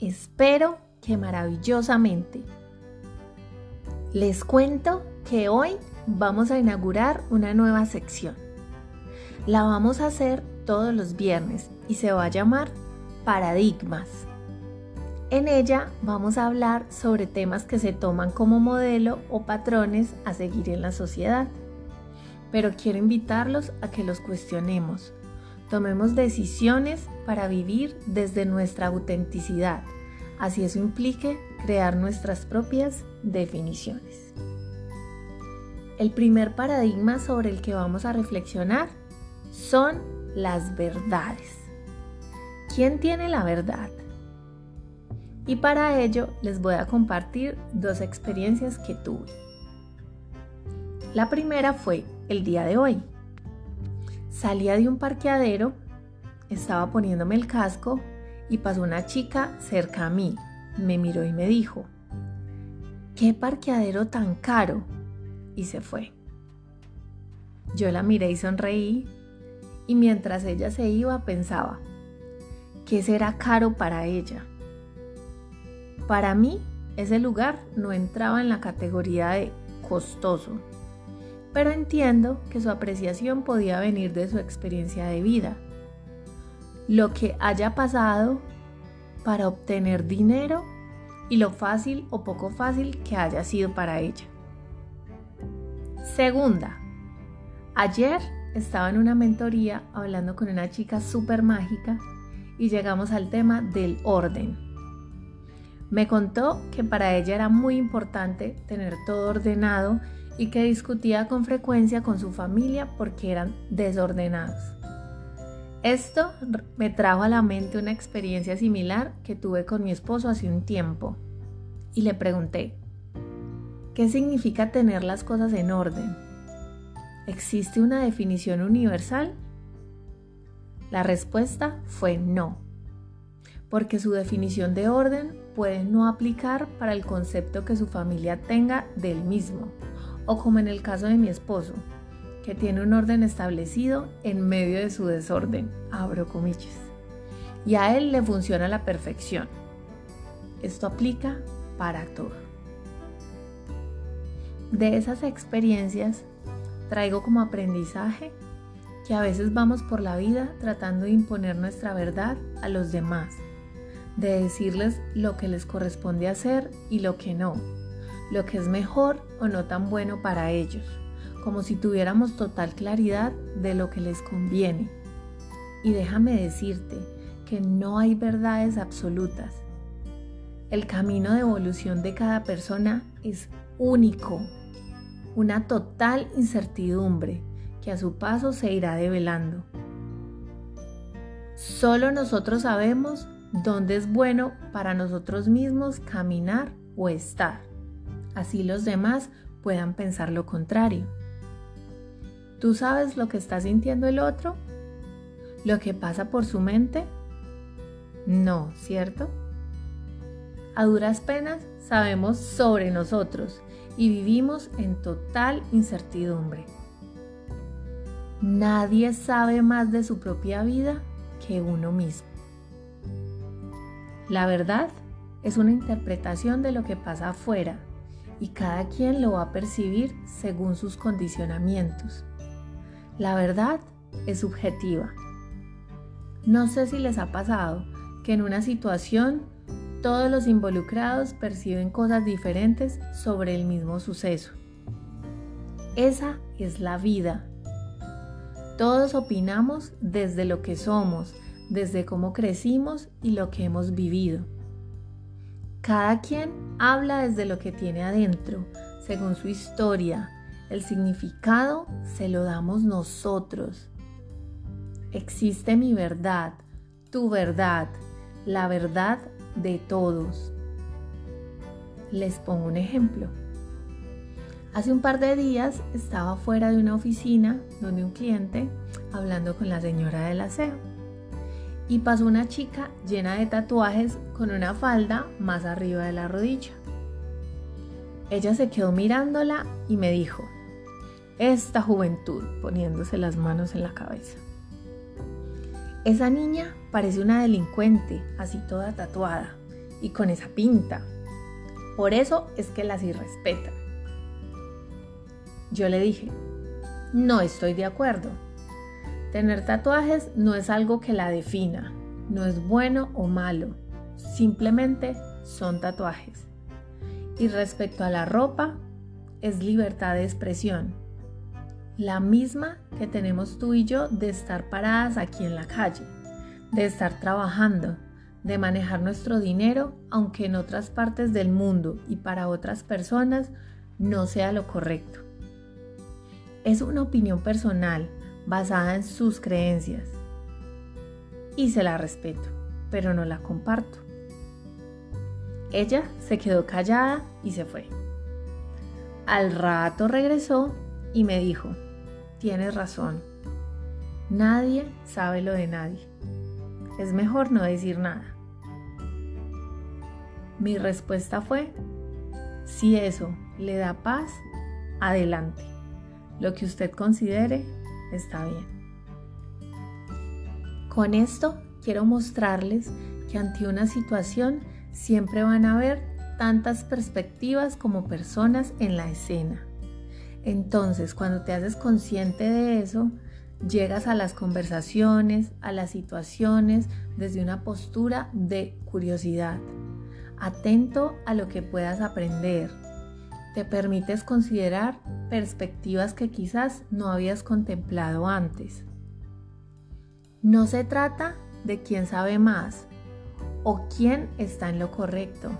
Espero que maravillosamente. Les cuento que hoy vamos a inaugurar una nueva sección. La vamos a hacer todos los viernes y se va a llamar Paradigmas. En ella vamos a hablar sobre temas que se toman como modelo o patrones a seguir en la sociedad. Pero quiero invitarlos a que los cuestionemos Tomemos decisiones para vivir desde nuestra autenticidad, así eso implique crear nuestras propias definiciones. El primer paradigma sobre el que vamos a reflexionar son las verdades. ¿Quién tiene la verdad? Y para ello les voy a compartir dos experiencias que tuve. La primera fue el día de hoy. Salía de un parqueadero, estaba poniéndome el casco y pasó una chica cerca a mí. Me miró y me dijo, ¿qué parqueadero tan caro? Y se fue. Yo la miré y sonreí y mientras ella se iba pensaba, ¿qué será caro para ella? Para mí, ese lugar no entraba en la categoría de costoso pero entiendo que su apreciación podía venir de su experiencia de vida. Lo que haya pasado para obtener dinero y lo fácil o poco fácil que haya sido para ella. Segunda, ayer estaba en una mentoría hablando con una chica súper mágica y llegamos al tema del orden. Me contó que para ella era muy importante tener todo ordenado y que discutía con frecuencia con su familia porque eran desordenados. Esto me trajo a la mente una experiencia similar que tuve con mi esposo hace un tiempo y le pregunté, ¿qué significa tener las cosas en orden? ¿Existe una definición universal? La respuesta fue no, porque su definición de orden puede no aplicar para el concepto que su familia tenga del mismo o como en el caso de mi esposo, que tiene un orden establecido en medio de su desorden, abro comillas, y a él le funciona a la perfección. Esto aplica para todo. De esas experiencias traigo como aprendizaje que a veces vamos por la vida tratando de imponer nuestra verdad a los demás, de decirles lo que les corresponde hacer y lo que no, lo que es mejor o no tan bueno para ellos, como si tuviéramos total claridad de lo que les conviene. Y déjame decirte que no hay verdades absolutas. El camino de evolución de cada persona es único, una total incertidumbre que a su paso se irá develando. Solo nosotros sabemos dónde es bueno para nosotros mismos caminar o estar así los demás puedan pensar lo contrario. ¿Tú sabes lo que está sintiendo el otro? ¿Lo que pasa por su mente? No, ¿cierto? A duras penas sabemos sobre nosotros y vivimos en total incertidumbre. Nadie sabe más de su propia vida que uno mismo. La verdad es una interpretación de lo que pasa afuera y cada quien lo va a percibir según sus condicionamientos. La verdad es subjetiva. No sé si les ha pasado que en una situación todos los involucrados perciben cosas diferentes sobre el mismo suceso. Esa es la vida. Todos opinamos desde lo que somos, desde cómo crecimos y lo que hemos vivido. Cada quien habla desde lo que tiene adentro, según su historia. El significado se lo damos nosotros. Existe mi verdad, tu verdad, la verdad de todos. Les pongo un ejemplo. Hace un par de días estaba fuera de una oficina donde un cliente hablando con la señora del aseo y pasó una chica llena de tatuajes con una falda más arriba de la rodilla. Ella se quedó mirándola y me dijo, esta juventud poniéndose las manos en la cabeza. Esa niña parece una delincuente, así toda tatuada y con esa pinta. Por eso es que las irrespetan. Yo le dije, no estoy de acuerdo. Tener tatuajes no es algo que la defina, no es bueno o malo, simplemente son tatuajes. Y respecto a la ropa, es libertad de expresión, la misma que tenemos tú y yo de estar paradas aquí en la calle, de estar trabajando, de manejar nuestro dinero, aunque en otras partes del mundo y para otras personas no sea lo correcto. Es una opinión personal basada en sus creencias. Y se la respeto, pero no la comparto. Ella se quedó callada y se fue. Al rato regresó y me dijo, tienes razón, nadie sabe lo de nadie. Es mejor no decir nada. Mi respuesta fue, si eso le da paz, adelante. Lo que usted considere está bien. Con esto quiero mostrarles que ante una situación siempre van a haber tantas perspectivas como personas en la escena. Entonces, cuando te haces consciente de eso, llegas a las conversaciones, a las situaciones desde una postura de curiosidad, atento a lo que puedas aprender, te permites considerar perspectivas que quizás no habías contemplado antes. No se trata de quién sabe más o quién está en lo correcto.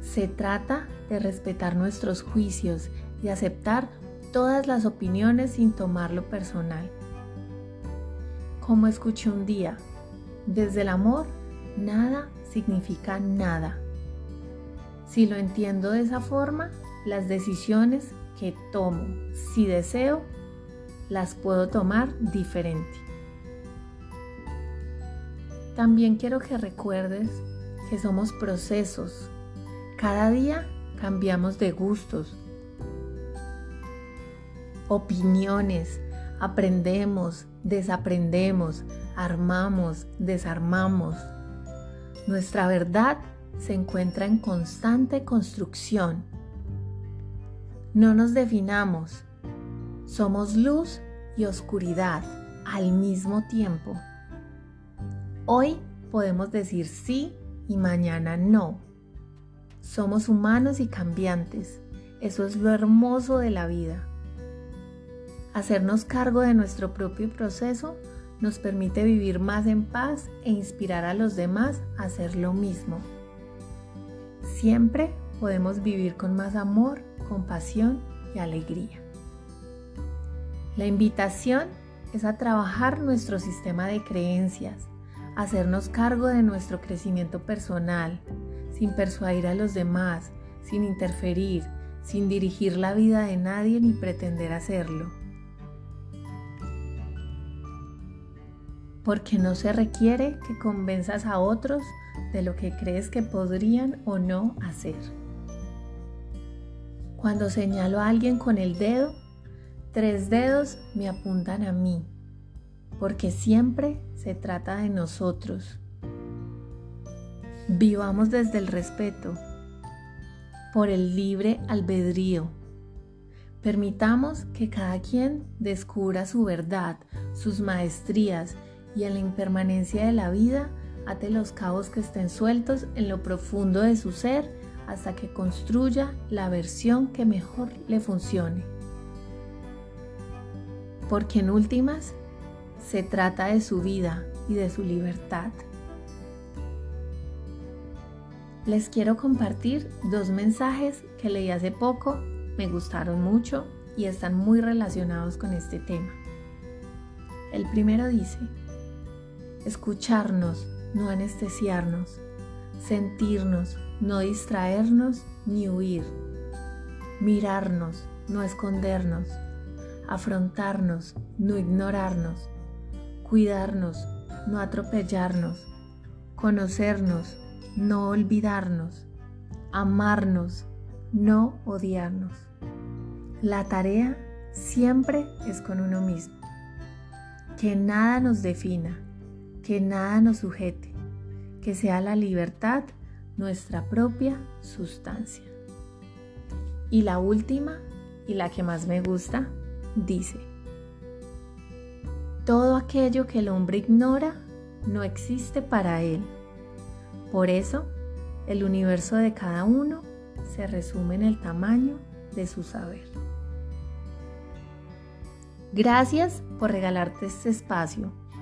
Se trata de respetar nuestros juicios y aceptar todas las opiniones sin tomarlo personal. Como escuché un día, desde el amor, nada significa nada. Si lo entiendo de esa forma, las decisiones que tomo, si deseo, las puedo tomar diferente. También quiero que recuerdes que somos procesos. Cada día cambiamos de gustos, opiniones, aprendemos, desaprendemos, armamos, desarmamos. Nuestra verdad se encuentra en constante construcción. No nos definamos. Somos luz y oscuridad al mismo tiempo. Hoy podemos decir sí y mañana no. Somos humanos y cambiantes. Eso es lo hermoso de la vida. Hacernos cargo de nuestro propio proceso nos permite vivir más en paz e inspirar a los demás a hacer lo mismo. Siempre podemos vivir con más amor, compasión y alegría. La invitación es a trabajar nuestro sistema de creencias, hacernos cargo de nuestro crecimiento personal, sin persuadir a los demás, sin interferir, sin dirigir la vida de nadie ni pretender hacerlo. Porque no se requiere que convenzas a otros de lo que crees que podrían o no hacer. Cuando señalo a alguien con el dedo, tres dedos me apuntan a mí, porque siempre se trata de nosotros. Vivamos desde el respeto, por el libre albedrío. Permitamos que cada quien descubra su verdad, sus maestrías y en la impermanencia de la vida ate los cabos que estén sueltos en lo profundo de su ser hasta que construya la versión que mejor le funcione. Porque en últimas se trata de su vida y de su libertad. Les quiero compartir dos mensajes que leí hace poco, me gustaron mucho y están muy relacionados con este tema. El primero dice, escucharnos, no anestesiarnos, sentirnos, no distraernos ni huir, mirarnos, no escondernos, afrontarnos, no ignorarnos, cuidarnos, no atropellarnos, conocernos, no olvidarnos, amarnos, no odiarnos. La tarea siempre es con uno mismo. Que nada nos defina, que nada nos sujete, que sea la libertad nuestra propia sustancia. Y la última, y la que más me gusta, dice, todo aquello que el hombre ignora no existe para él por eso, el universo de cada uno se resume en el tamaño de su saber. Gracias por regalarte este espacio